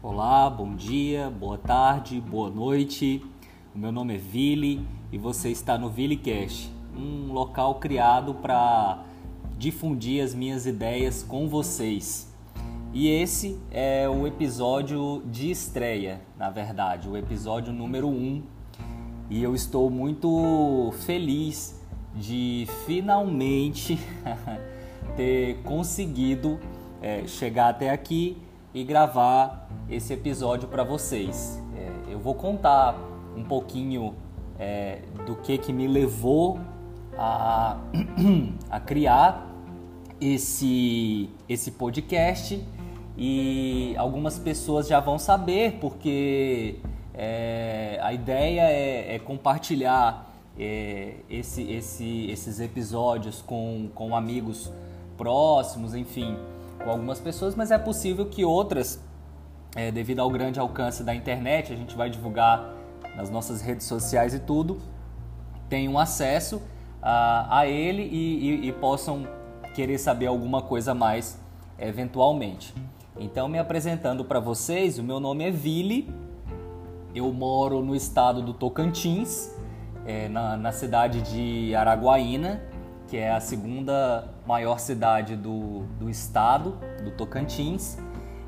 Olá, bom dia, boa tarde, boa noite. O meu nome é Vili e você está no ViliCast, um local criado para difundir as minhas ideias com vocês. E esse é o episódio de estreia, na verdade, o episódio número 1. Um. E eu estou muito feliz de finalmente ter conseguido é, chegar até aqui e gravar esse episódio para vocês. É, eu vou contar um pouquinho é, do que, que me levou a, a criar esse, esse podcast e algumas pessoas já vão saber porque é, a ideia é, é compartilhar é, esse, esse, esses episódios com, com amigos próximos, enfim, com algumas pessoas, mas é possível que outras, é, devido ao grande alcance da internet, a gente vai divulgar nas nossas redes sociais e tudo, tenham acesso a, a ele e, e, e possam querer saber alguma coisa mais eventualmente. Então, me apresentando para vocês, o meu nome é Vili, eu moro no estado do Tocantins, é, na, na cidade de Araguaína, que é a segunda maior cidade do, do estado, do Tocantins.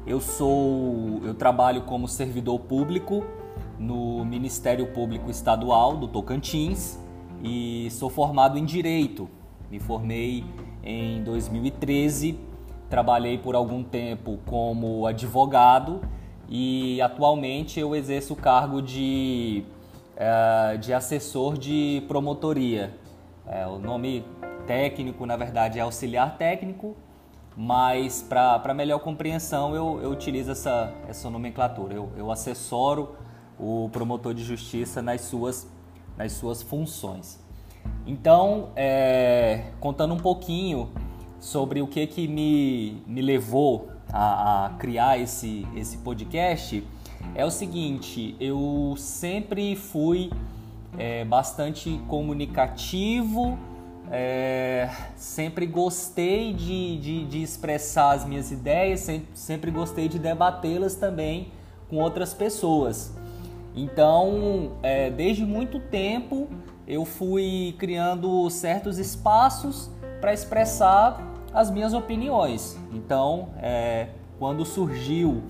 Eu sou, eu trabalho como servidor público no Ministério Público Estadual do Tocantins e sou formado em direito. Me formei em 2013, trabalhei por algum tempo como advogado e atualmente eu exerço o cargo de, uh, de assessor de promotoria. É, o nome técnico, na verdade, é auxiliar técnico, mas para melhor compreensão eu, eu utilizo essa, essa nomenclatura. Eu, eu assessoro o promotor de justiça nas suas, nas suas funções. Então, é, contando um pouquinho sobre o que, que me, me levou a, a criar esse, esse podcast, é o seguinte: eu sempre fui é, bastante comunicativo é, sempre gostei de, de, de, expressar as minhas ideias, sempre, sempre gostei de debatê-las também com outras pessoas. Então, é, desde muito tempo, eu fui criando certos espaços para expressar as minhas opiniões. Então, é, quando surgiu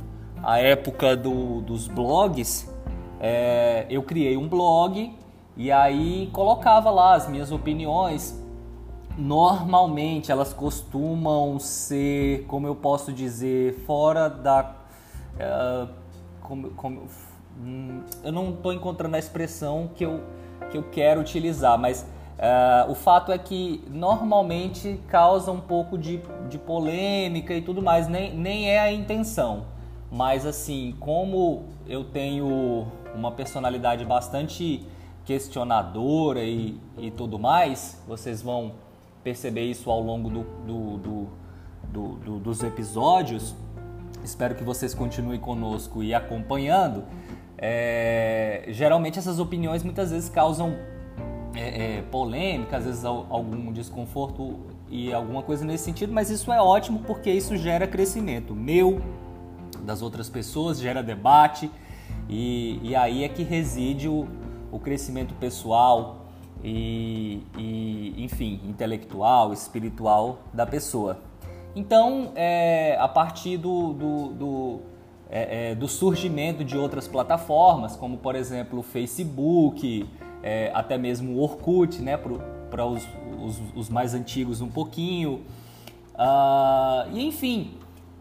a época do, dos blogs, é, eu criei um blog e aí colocava lá as minhas opiniões normalmente elas costumam ser, como eu posso dizer, fora da. Uh, como, como, hum, eu não estou encontrando a expressão que eu, que eu quero utilizar, mas uh, o fato é que normalmente causa um pouco de, de polêmica e tudo mais, nem, nem é a intenção. Mas assim, como eu tenho uma personalidade bastante questionadora e, e tudo mais, vocês vão perceber isso ao longo do, do, do, do, dos episódios. Espero que vocês continuem conosco e acompanhando. É, geralmente essas opiniões muitas vezes causam é, é, polêmica, às vezes algum desconforto e alguma coisa nesse sentido, mas isso é ótimo porque isso gera crescimento meu, das outras pessoas, gera debate e, e aí é que reside o, o crescimento pessoal, e, e enfim, intelectual, espiritual da pessoa. Então, é, a partir do, do, do, é, é, do, surgimento de outras plataformas, como por exemplo o Facebook, é, até mesmo o Orkut, né, para os, os, os, mais antigos um pouquinho, uh, e enfim,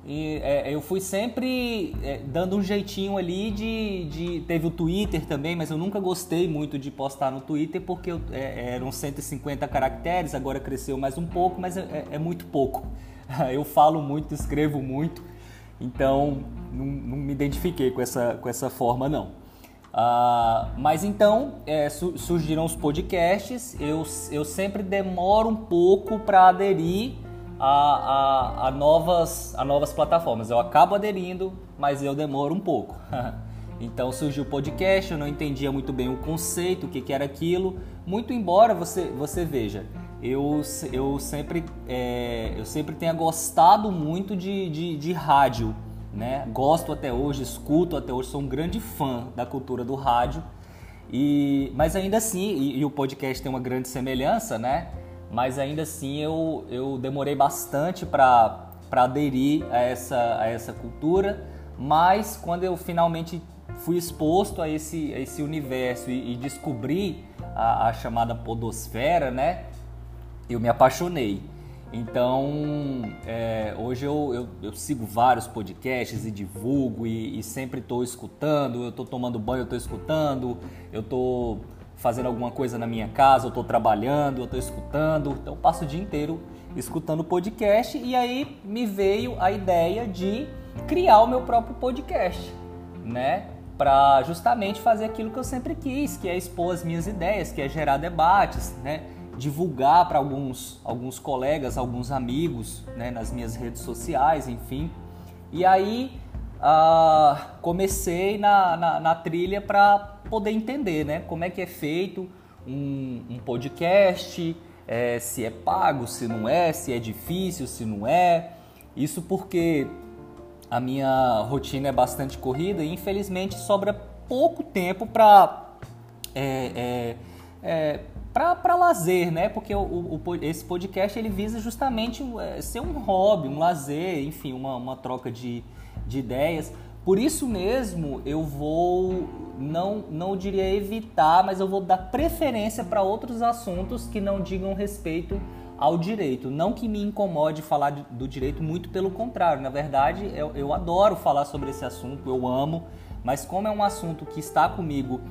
e, é, eu fui sempre é, dando um jeitinho ali de, de, Teve o Twitter também, mas eu nunca gostei muito de postar no Twitter porque eu, é, eram 150 caracteres, agora cresceu mais um pouco, mas é, é, é muito pouco. Eu falo muito, escrevo muito, então não, não me identifiquei com essa, com essa forma não. Ah, mas então é, su surgiram os podcasts, eu, eu sempre demoro um pouco para aderir a, a, a, novas, a novas plataformas. Eu acabo aderindo, mas eu demoro um pouco. então surgiu o podcast, eu não entendia muito bem o conceito, o que, que era aquilo. Muito embora você, você veja, eu, eu, sempre, é, eu sempre tenha gostado muito de, de, de rádio. né? Gosto até hoje, escuto até hoje, sou um grande fã da cultura do rádio. E, mas ainda assim, e, e o podcast tem uma grande semelhança, né? Mas ainda assim eu, eu demorei bastante para aderir a essa, a essa cultura. Mas quando eu finalmente fui exposto a esse, a esse universo e, e descobri a, a chamada podosfera, né? Eu me apaixonei. Então, é, hoje eu, eu, eu, sigo vários podcasts e divulgo e, e sempre estou escutando. Eu estou tomando banho, eu estou escutando. Eu estou fazendo alguma coisa na minha casa, eu estou trabalhando, eu estou escutando. Então, eu passo o dia inteiro escutando podcast e aí me veio a ideia de criar o meu próprio podcast, né? Para justamente fazer aquilo que eu sempre quis, que é expor as minhas ideias, que é gerar debates, né? divulgar para alguns, alguns colegas, alguns amigos, né, nas minhas redes sociais, enfim. E aí uh, comecei na, na, na trilha para poder entender né, como é que é feito um, um podcast, é, se é pago, se não é, se é difícil, se não é. Isso porque a minha rotina é bastante corrida e infelizmente sobra pouco tempo para é, é, é para lazer, né? Porque o, o, esse podcast ele visa justamente é, ser um hobby, um lazer, enfim, uma, uma troca de, de ideias. Por isso mesmo eu vou, não, não diria evitar, mas eu vou dar preferência para outros assuntos que não digam respeito ao direito. Não que me incomode falar do direito, muito pelo contrário. Na verdade, eu, eu adoro falar sobre esse assunto, eu amo, mas como é um assunto que está comigo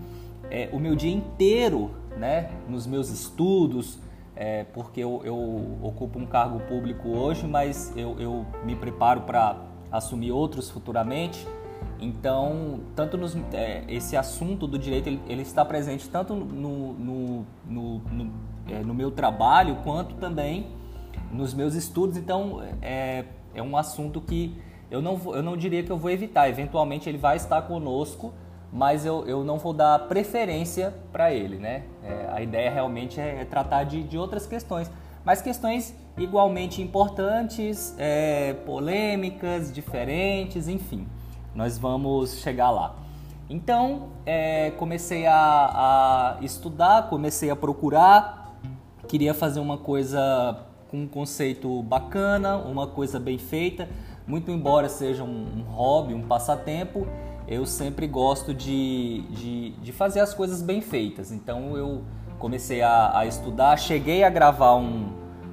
é, o meu dia inteiro né, nos meus estudos, é, porque eu, eu, ocupo um cargo público hoje, mas eu, eu me preparo para assumir outros futuramente. Então, tanto nos, é, esse assunto do direito ele, ele está presente tanto no, no, no, no, é, no, meu trabalho quanto também nos meus estudos. Então, é, é um assunto que eu não, eu não diria que eu vou evitar. Eventualmente, ele vai estar conosco mas eu, eu não vou dar preferência para ele, né? É, a ideia realmente é, é tratar de, de outras questões, mas questões igualmente importantes, é, polêmicas, diferentes, enfim, nós vamos chegar lá. Então, é, comecei a, a estudar, comecei a procurar, queria fazer uma coisa com um conceito bacana, uma coisa bem feita, muito embora seja um, um hobby, um passatempo, eu sempre gosto de, de, de fazer as coisas bem feitas. Então eu comecei a, a estudar, cheguei a gravar um,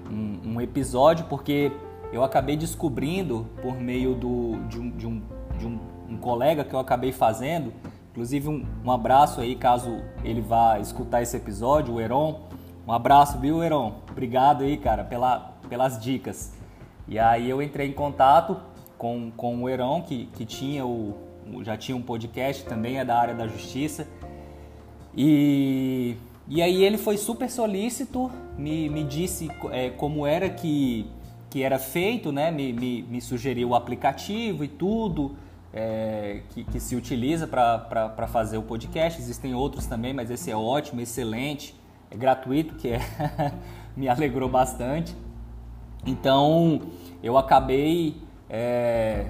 um, um, episódio porque eu acabei descobrindo por meio do, de, um, de, um, de um, um colega que eu acabei fazendo, inclusive um, um abraço aí caso ele vá escutar esse episódio, o Heron. Um abraço, viu, Heron? Obrigado aí, cara, pela, pelas dicas. E aí eu entrei em contato com, com o Heron, que, que tinha o, já tinha um podcast, também é da área da justiça. E, e aí ele foi super solícito, me, me disse é, como era que, que era feito, né? me, me, me sugeriu o aplicativo e tudo é, que, que, se utiliza para fazer o podcast. Existem outros também, mas esse é ótimo, excelente, é gratuito, que é me alegrou bastante. Então eu acabei é,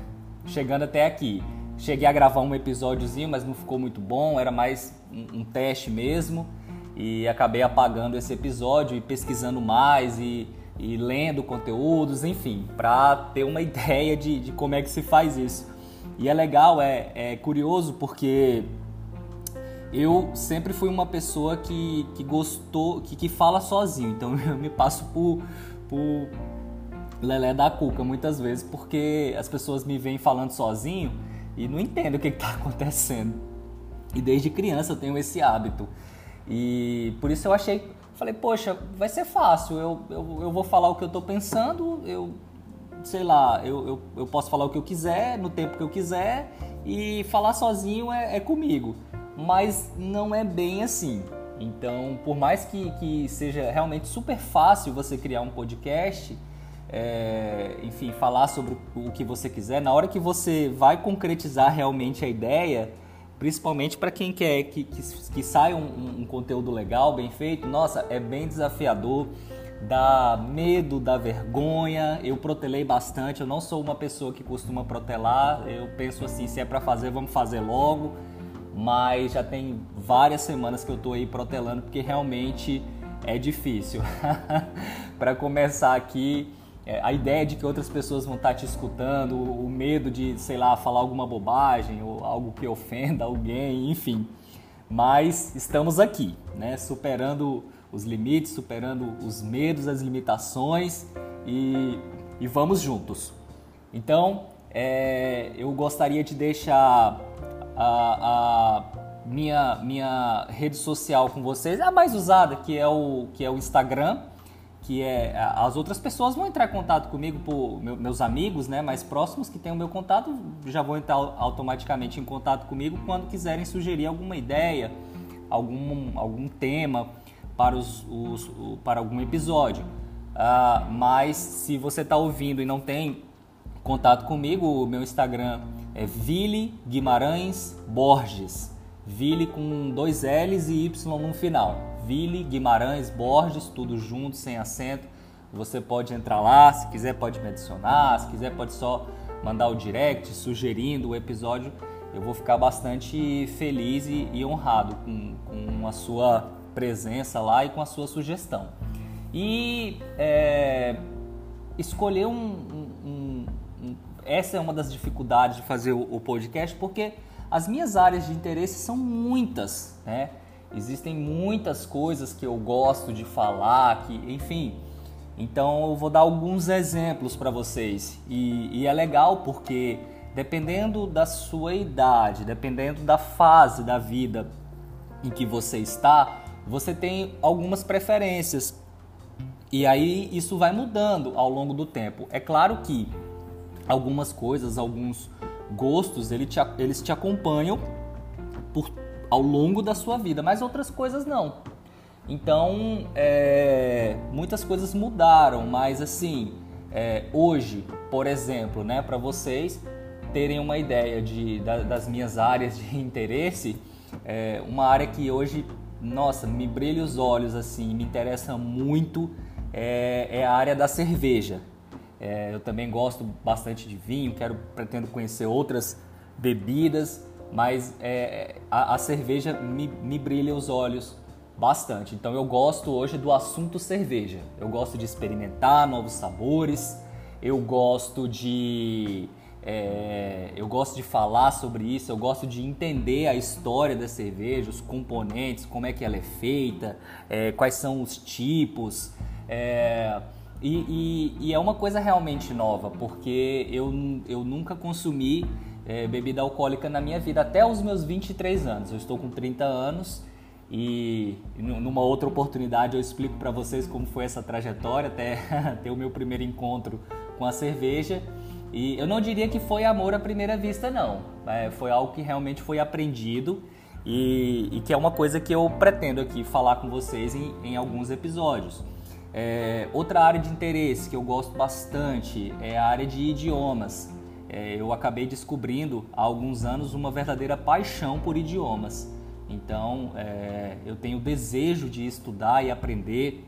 chegando até aqui. Cheguei a gravar um episódiozinho, mas não ficou muito bom, era mais um, um teste mesmo. E acabei apagando esse episódio e pesquisando mais e, e lendo conteúdos, enfim, para ter uma ideia de, de como é que se faz isso. E é legal, é, é curioso porque eu sempre fui uma pessoa que, que gostou, que, que fala sozinho, então eu me passo por, por lelé da cuca muitas vezes, porque as pessoas me veem falando sozinho e não entendo o que está acontecendo. E desde criança eu tenho esse hábito. E por isso eu achei, falei, poxa, vai ser fácil, eu, eu, eu vou falar o que eu estou pensando, eu sei lá, eu, eu, eu, posso falar o que eu quiser, no tempo que eu quiser, e falar sozinho é, é comigo. Mas não é bem assim. Então, por mais que, que seja realmente super fácil você criar um podcast, é, enfim, falar sobre o que você quiser, na hora que você vai concretizar realmente a ideia, principalmente para quem quer que, que, que saia um, um, conteúdo legal, bem feito, nossa, é bem desafiador. dá medo, dá vergonha. Eu protelei bastante, eu não sou uma pessoa que costuma protelar. Eu penso assim, se é para fazer, vamos fazer logo. Mas já tem várias semanas que eu tô aí protelando porque realmente é difícil. para começar aqui, é, a ideia de que outras pessoas vão estar tá te escutando, o medo de, sei lá, falar alguma bobagem ou algo que ofenda alguém, enfim. Mas estamos aqui, né, superando os limites, superando os medos, as limitações e, e vamos juntos. Então, é, eu gostaria de deixar a, a, minha, minha rede social com vocês, a mais usada, que é o, que é o Instagram, que é as outras pessoas vão entrar em contato comigo por meus amigos, né, mais próximos que têm o meu contato, já vão entrar automaticamente em contato comigo quando quiserem sugerir alguma ideia, algum, algum tema para, os, os, para algum episódio. Uh, mas se você está ouvindo e não tem contato comigo, o meu Instagram é Vili Guimarães Borges. Vili com dois L's e Y no final. Vili Guimarães Borges, tudo junto, sem acento. Você pode entrar lá, se quiser pode me adicionar, se quiser pode só mandar o direct sugerindo o episódio. Eu vou ficar bastante feliz e, e honrado com, com a sua presença lá e com a sua sugestão. E é, escolher um, um, um, um, Essa é uma das dificuldades de fazer o, o, podcast, porque as minhas áreas de interesse são muitas, né? Existem muitas coisas que eu gosto de falar, que, enfim. Então eu vou dar alguns exemplos para vocês. E, e é legal porque dependendo da sua idade, dependendo da fase da vida em que você está, você tem algumas preferências. E aí isso vai mudando ao longo do tempo. É claro que algumas coisas, alguns gostos, ele te, eles te acompanham por, ao longo da sua vida, mas outras coisas não. Então, é, muitas coisas mudaram, mas assim, é, hoje, por exemplo, né, para vocês terem uma ideia de, da, das minhas áreas de interesse, é, uma área que hoje nossa, me brilha os olhos assim, me interessa muito é, é a área da cerveja. É, eu também gosto bastante de vinho, quero pretendo conhecer outras bebidas, mas é, a, a, cerveja me, me brilha os olhos bastante. Então eu gosto hoje do assunto cerveja. Eu gosto de experimentar novos sabores, eu gosto de é, eu gosto de falar sobre isso, eu gosto de entender a história da cerveja, os componentes, como é que ela é feita, é, quais são os tipos. É, e, e, e, é uma coisa realmente nova, porque eu, eu nunca consumi é, bebida alcoólica na minha vida, até os meus 23 anos. Eu estou com 30 anos e numa outra oportunidade eu explico para vocês como foi essa trajetória até ter o meu primeiro encontro com a cerveja. E eu não diria que foi amor à primeira vista, não. É, foi algo que realmente foi aprendido e, e, que é uma coisa que eu pretendo aqui falar com vocês em, em alguns episódios. É, outra área de interesse que eu gosto bastante é a área de idiomas. É, eu acabei descobrindo há alguns anos uma verdadeira paixão por idiomas. Então, é, eu tenho desejo de estudar e aprender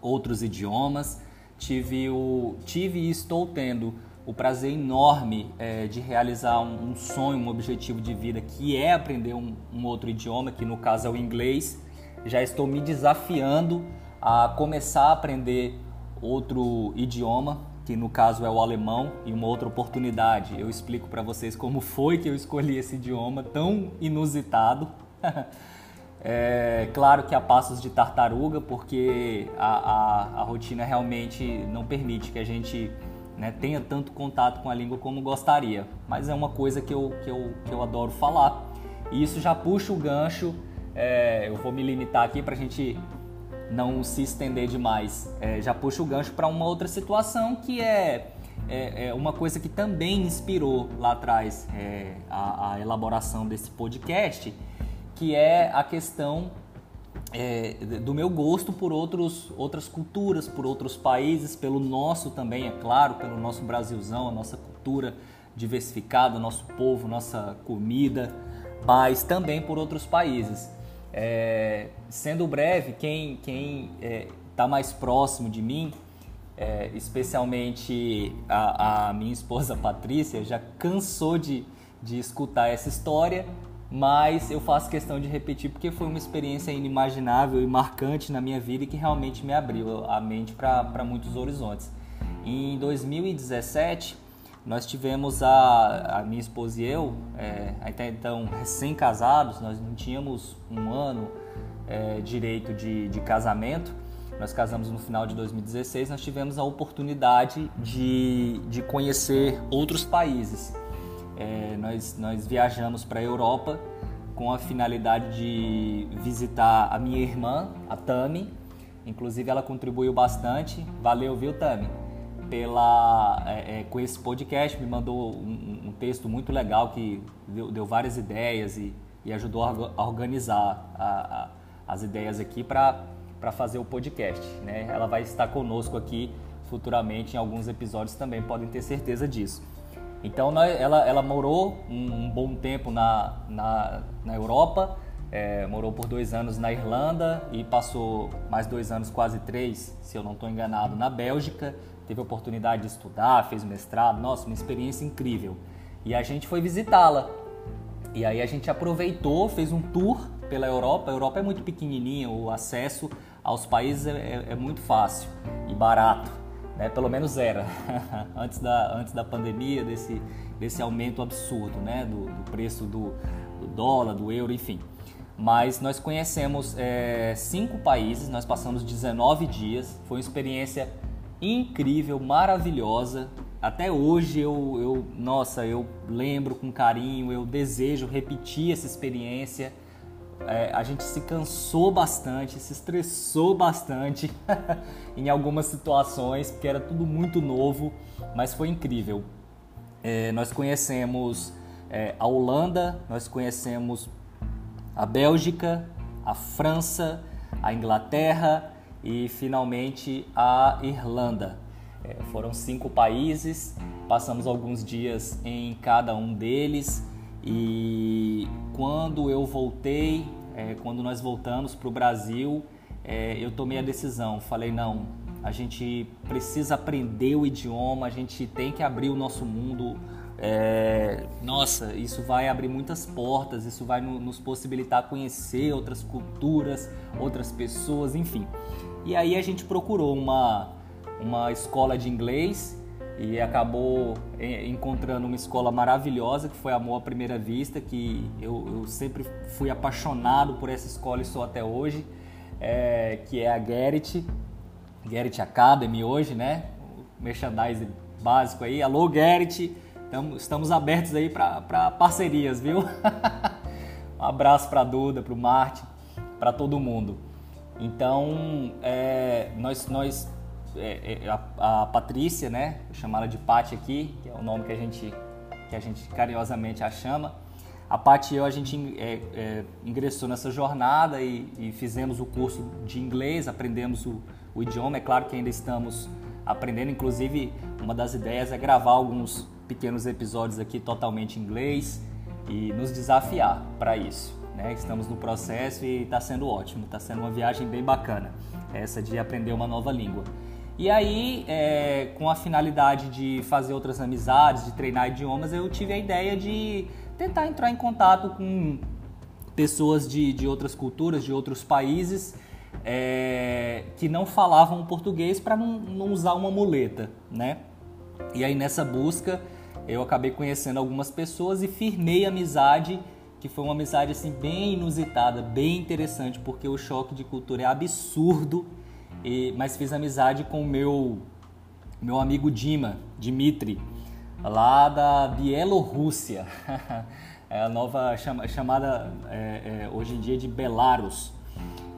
outros idiomas. Tive, o, tive e estou tendo o prazer enorme é, de realizar um, um, sonho, um objetivo de vida, que é aprender um, um, outro idioma, que no caso é o inglês. Já estou me desafiando a começar a aprender outro idioma, que no caso é o alemão, e uma outra oportunidade. Eu explico para vocês como foi que eu escolhi esse idioma tão inusitado. É claro que há passos de tartaruga, porque a, a, a rotina realmente não permite que a gente né, tenha tanto contato com a língua como gostaria. Mas é uma coisa que eu, que eu, que eu adoro falar. E isso já puxa o gancho. É, eu vou me limitar aqui para a gente não se estender demais. É, já puxa o gancho para uma outra situação que é, é, é, uma coisa que também inspirou lá atrás é, a, a elaboração desse podcast, que é a questão é, do meu gosto por outros, outras culturas, por outros países, pelo nosso também, é claro, pelo nosso Brasilzão, a nossa cultura diversificada, nosso povo, nossa comida, mas também por outros países. É, sendo breve, quem, quem é, está mais próximo de mim, é, especialmente a, a, minha esposa Patrícia, já cansou de, de escutar essa história, mas eu faço questão de repetir porque foi uma experiência inimaginável e marcante na minha vida e que realmente me abriu a mente para muitos horizontes. Em 2017, nós tivemos a, a minha esposa e eu, é, até então recém-casados, nós não tínhamos um ano é, direito de, de casamento. Nós casamos no final de 2016, nós tivemos a oportunidade de, de conhecer outros países. É, nós, nós viajamos para a Europa com a finalidade de visitar a minha irmã, a Tami. Inclusive ela contribuiu bastante. Valeu, viu, Tami? Pela, é, é, com esse podcast, me mandou um, um texto muito legal que deu, deu várias ideias e, e, ajudou a organizar a, a, as ideias aqui para fazer o podcast. Né? Ela vai estar conosco aqui futuramente em alguns episódios também, podem ter certeza disso. Então ela, ela morou um, um, bom tempo na, na, na Europa, é, morou por dois anos na Irlanda e passou mais dois anos, quase três, se eu não estou enganado, na Bélgica teve a oportunidade de estudar, fez mestrado, nossa, uma experiência incrível. E a gente foi visitá-la. E aí a gente aproveitou, fez um tour pela Europa. A Europa é muito pequenininha, o acesso aos países é, é, é muito fácil e barato, né? Pelo menos era antes da antes da pandemia desse desse aumento absurdo, né? Do, do preço do, do, dólar, do euro, enfim. Mas nós conhecemos é, cinco países, nós passamos 19 dias, foi uma experiência incrível, maravilhosa. Até hoje eu, eu, nossa, eu lembro com carinho, eu desejo repetir essa experiência. É, a gente se cansou bastante, se estressou bastante em algumas situações, porque era tudo muito novo, mas foi incrível. É, nós conhecemos é, a Holanda, nós conhecemos a Bélgica, a França, a Inglaterra, e finalmente a Irlanda. É, foram cinco países, passamos alguns dias em cada um deles e quando eu voltei, é, quando nós voltamos para o Brasil, é, eu tomei a decisão, falei não, a gente precisa aprender o idioma, a gente tem que abrir o nosso mundo. É, nossa, isso vai abrir muitas portas, isso vai nos possibilitar conhecer outras culturas, outras pessoas, enfim. E aí a gente procurou uma, uma escola de inglês e acabou encontrando uma escola maravilhosa que foi Amor à Primeira Vista, que eu, eu sempre fui apaixonado por essa escola e sou até hoje, é, que é a Gerrit, Gerrit Academy hoje, né? O merchandising básico aí. Alô, Gerrit, estamos abertos aí para parcerias, viu? um abraço para Duda, para o Marte, para todo mundo. Então, é, nós, nós é, é, a, a, Patrícia, né, ela de Pati aqui, que é o nome que a gente, que a gente carinhosamente a chama. A Pati e eu, a gente é, é, ingressou nessa jornada e, e, fizemos o curso de inglês, aprendemos o, o idioma. É claro que ainda estamos aprendendo, inclusive uma das ideias é gravar alguns pequenos episódios aqui totalmente em inglês e nos desafiar para isso. Né? Estamos no processo e está sendo ótimo, está sendo uma viagem bem bacana, essa de aprender uma nova língua. E aí, é, com a finalidade de fazer outras amizades, de treinar idiomas, eu tive a ideia de tentar entrar em contato com pessoas de, de outras culturas, de outros países, é, que não falavam português para não, não usar uma muleta, né? E aí nessa busca eu acabei conhecendo algumas pessoas e firmei amizade que foi uma amizade assim bem inusitada, bem interessante, porque o choque de cultura é absurdo. E, mas fiz amizade com o meu meu amigo Dima, Dmitri, lá da Bielorrússia, é a nova chama, chamada é, é, hoje em dia de Belarus.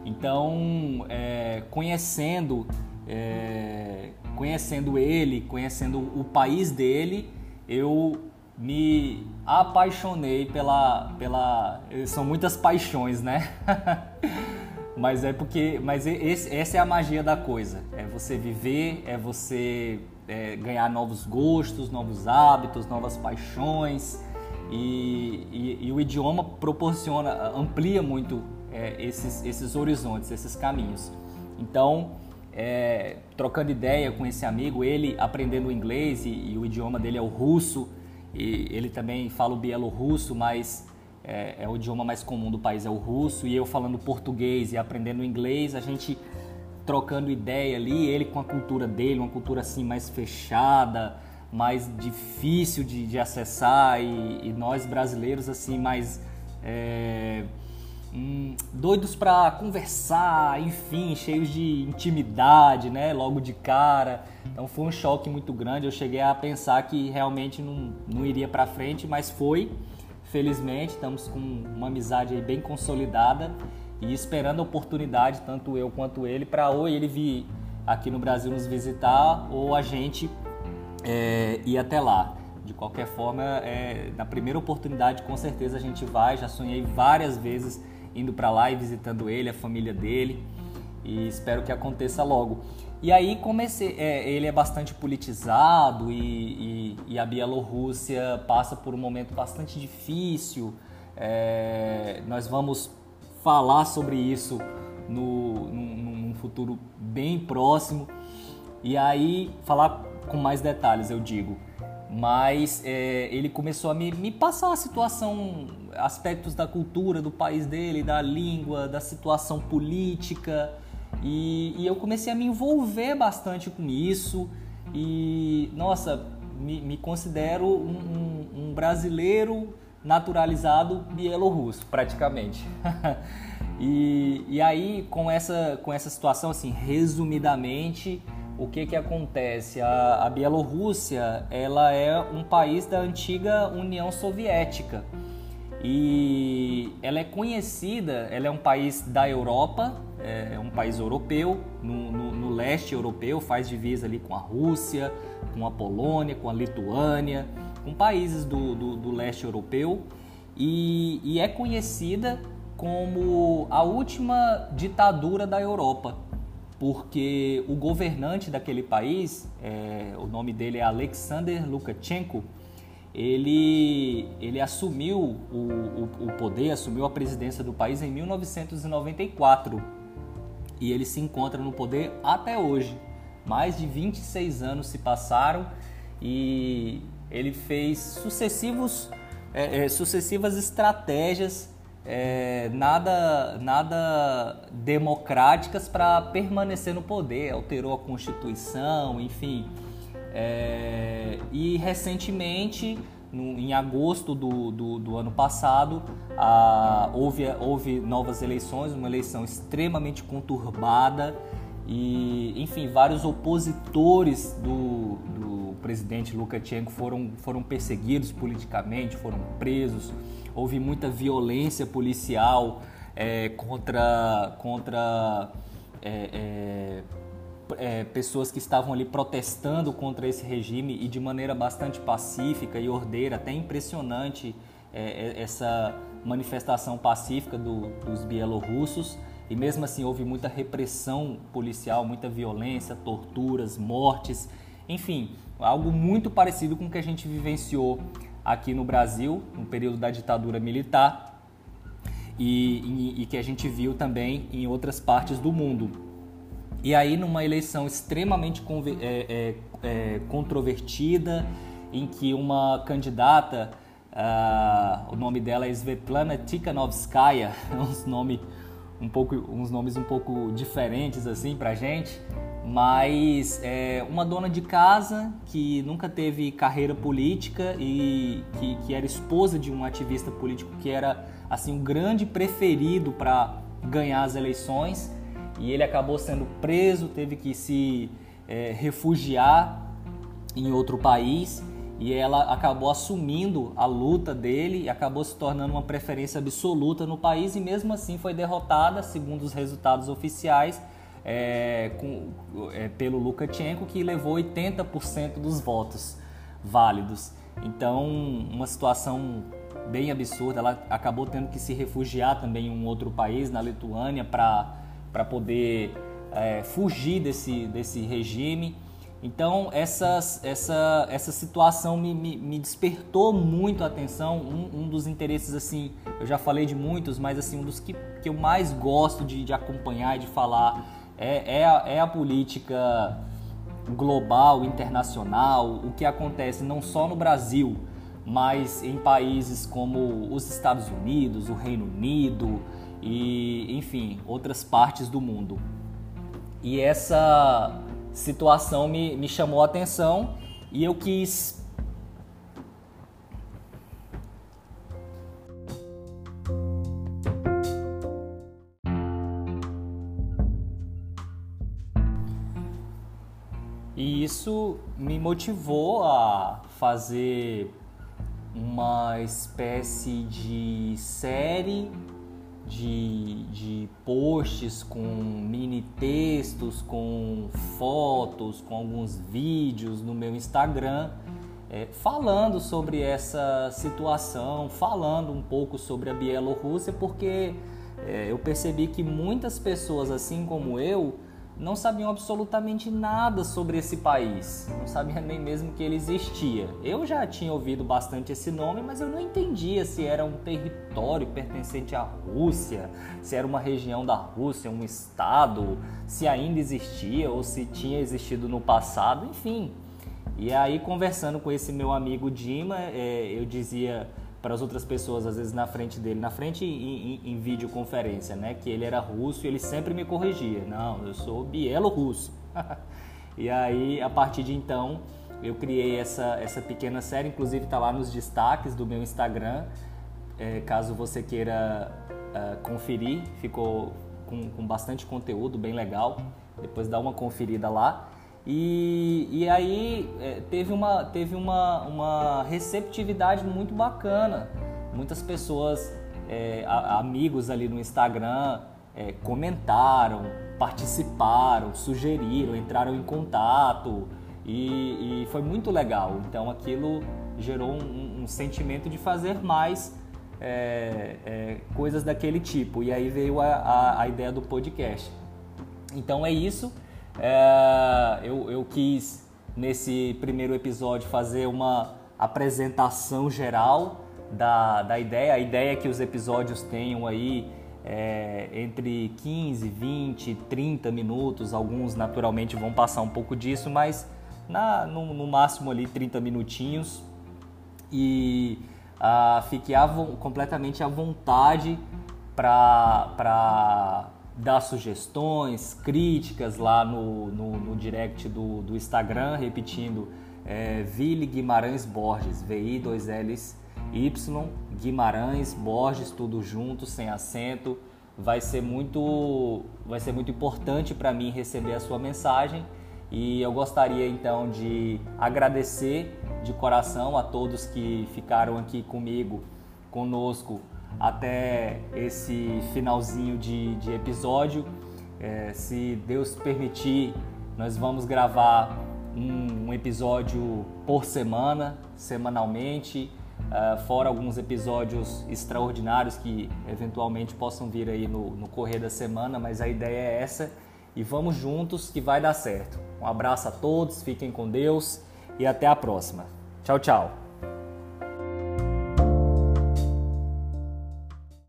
Então, é, conhecendo é, conhecendo ele, conhecendo o país dele, eu me apaixonei pela pela são muitas paixões, né? mas é porque mas esse, essa é a magia da coisa. É você viver, é você é, ganhar novos gostos, novos hábitos, novas paixões. E, e, e o idioma proporciona, amplia muito é, esses, esses horizontes, esses caminhos. Então, é, trocando ideia com esse amigo, ele aprendendo inglês e, e, o idioma dele é o russo, e ele também fala o bielorrusso, mas é, é, o idioma mais comum do país, é o russo, e eu falando português e aprendendo inglês, a gente trocando ideia ali, ele com a cultura dele, uma cultura assim mais fechada, mais difícil de, de acessar, e, e, nós brasileiros assim mais é, hum, doidos para conversar, enfim, cheios de intimidade, né? Logo de cara. Então foi um choque muito grande. Eu cheguei a pensar que realmente não, não iria para frente, mas foi. Felizmente, estamos com uma amizade bem consolidada e esperando a oportunidade, tanto eu quanto ele, para ou ele vir aqui no Brasil nos visitar ou a gente é, ir até lá. De qualquer forma, é, na primeira oportunidade, com certeza a gente vai. Já sonhei várias vezes indo para lá e visitando ele, a família dele, e espero que aconteça logo. E aí comecei, é, ele é bastante politizado e, e, e, a Bielorrússia passa por um momento bastante difícil. É, nós vamos falar sobre isso no, num, num futuro bem próximo e aí falar com mais detalhes, eu digo mas é, ele começou a me, me, passar a situação, aspectos da cultura do país dele, da língua, da situação política, e, e eu comecei a me envolver bastante com isso, e nossa, me, me considero um, um, um, brasileiro naturalizado bielorrusso, praticamente. e, e aí, com essa, com essa situação, assim, resumidamente, o que que acontece? A, a Bielorrússia, ela é um país da antiga União Soviética. E ela é conhecida, ela é um país da Europa, é um país europeu, no, no, no leste europeu, faz divisa ali com a Rússia, com a Polônia, com a Lituânia, com países do, do, do leste europeu. E, e é conhecida como a última ditadura da Europa porque o governante daquele país, é, o nome dele é Alexander Lukashenko, ele, ele assumiu o, o, o, poder, assumiu a presidência do país em 1994 e ele se encontra no poder até hoje. Mais de 26 anos se passaram e ele fez sucessivos, é, é, sucessivas estratégias é, nada, nada democráticas para permanecer no poder, alterou a Constituição, enfim. É, e recentemente, no, em agosto do, do, do ano passado, a, houve, houve novas eleições, uma eleição extremamente conturbada. E, enfim, vários opositores do, do presidente Lukashenko foram, foram perseguidos politicamente, foram presos houve muita violência policial é, contra, contra é, é, é, pessoas que estavam ali protestando contra esse regime e de maneira bastante pacífica e ordeira, até impressionante é, é, essa manifestação pacífica do, dos bielorrussos. E mesmo assim houve muita repressão policial, muita violência, torturas, mortes, enfim, algo muito parecido com o que a gente vivenciou aqui no Brasil, no período da ditadura militar, e, e, e, que a gente viu também em outras partes do mundo. E aí, numa eleição extremamente é, é, é, controvertida, em que uma candidata, uh, o nome dela é Svetlana Tikhanovskaya, uns, nome, um pouco, uns nomes um pouco diferentes assim para gente, mas é, uma dona de casa que nunca teve carreira política e que, que era esposa de um ativista político que era assim um grande preferido para ganhar as eleições. E ele acabou sendo preso, teve que se é, refugiar em outro país e ela acabou assumindo a luta dele e acabou se tornando uma preferência absoluta no país e mesmo assim foi derrotada, segundo os resultados oficiais, é, com, é, pelo Lukashenko, que levou 80% dos votos válidos. Então, uma situação bem absurda. Ela acabou tendo que se refugiar também em um outro país, na Lituânia, para poder é, fugir desse, desse regime. Então, essas, essa, essa situação me, me, me despertou muito a atenção. Um, um, dos interesses, assim, eu já falei de muitos, mas assim, um dos que, que eu mais gosto de, de acompanhar e de falar é, é, a, é a política global, internacional, o que acontece não só no Brasil, mas em países como os Estados Unidos, o Reino Unido e, enfim, outras partes do mundo. E essa situação me, me chamou a atenção e eu quis E isso me motivou a fazer uma espécie de série de, de posts com mini textos, com fotos, com alguns vídeos no meu Instagram, é, falando sobre essa situação, falando um pouco sobre a Bielorrússia, porque é, eu percebi que muitas pessoas, assim como eu, não sabiam absolutamente nada sobre esse país, não sabiam nem mesmo que ele existia. Eu já tinha ouvido bastante esse nome, mas eu não entendia se era um território pertencente à Rússia, se era uma região da Rússia, um estado, se ainda existia ou se tinha existido no passado, enfim. E aí, conversando com esse meu amigo Dima, é, eu dizia para as outras pessoas, às vezes na frente dele, na frente em, em, em videoconferência, né? Que ele era russo e ele sempre me corrigia. Não, eu sou bielorrusso. e aí, a partir de então, eu criei essa, essa pequena série, inclusive está lá nos destaques do meu Instagram. É, caso você queira uh, conferir, ficou com, com bastante conteúdo, bem legal. Depois dá uma conferida lá. E, e aí é, teve, uma, teve uma, uma receptividade muito bacana. Muitas pessoas, é, a, amigos ali no Instagram, é, comentaram, participaram, sugeriram, entraram em contato e, e foi muito legal. Então aquilo gerou um, um sentimento de fazer mais é, é, coisas daquele tipo. E aí veio a, a, a ideia do podcast. Então é isso. É, eu, eu quis, nesse primeiro episódio, fazer uma apresentação geral da, da ideia. A ideia é que os episódios tenham aí é, entre 15, 20, 30 minutos. Alguns, naturalmente, vão passar um pouco disso, mas na, no, no máximo ali 30 minutinhos. E ah, fique à, completamente à vontade para dar sugestões, críticas lá no, no, no direct do, do, Instagram, repetindo é, Vili Guimarães Borges, VI 2 Ls Y Guimarães Borges, tudo junto, sem acento. Vai ser muito, vai ser muito importante para mim receber a sua mensagem e eu gostaria então de agradecer de coração a todos que ficaram aqui comigo, conosco até esse finalzinho de, de episódio. É, se Deus permitir, nós vamos gravar um, um episódio por semana, semanalmente, uh, fora alguns episódios extraordinários que eventualmente possam vir aí no, no correr da semana, mas a ideia é essa e vamos juntos que vai dar certo. Um abraço a todos, fiquem com Deus e até a próxima. Tchau, tchau.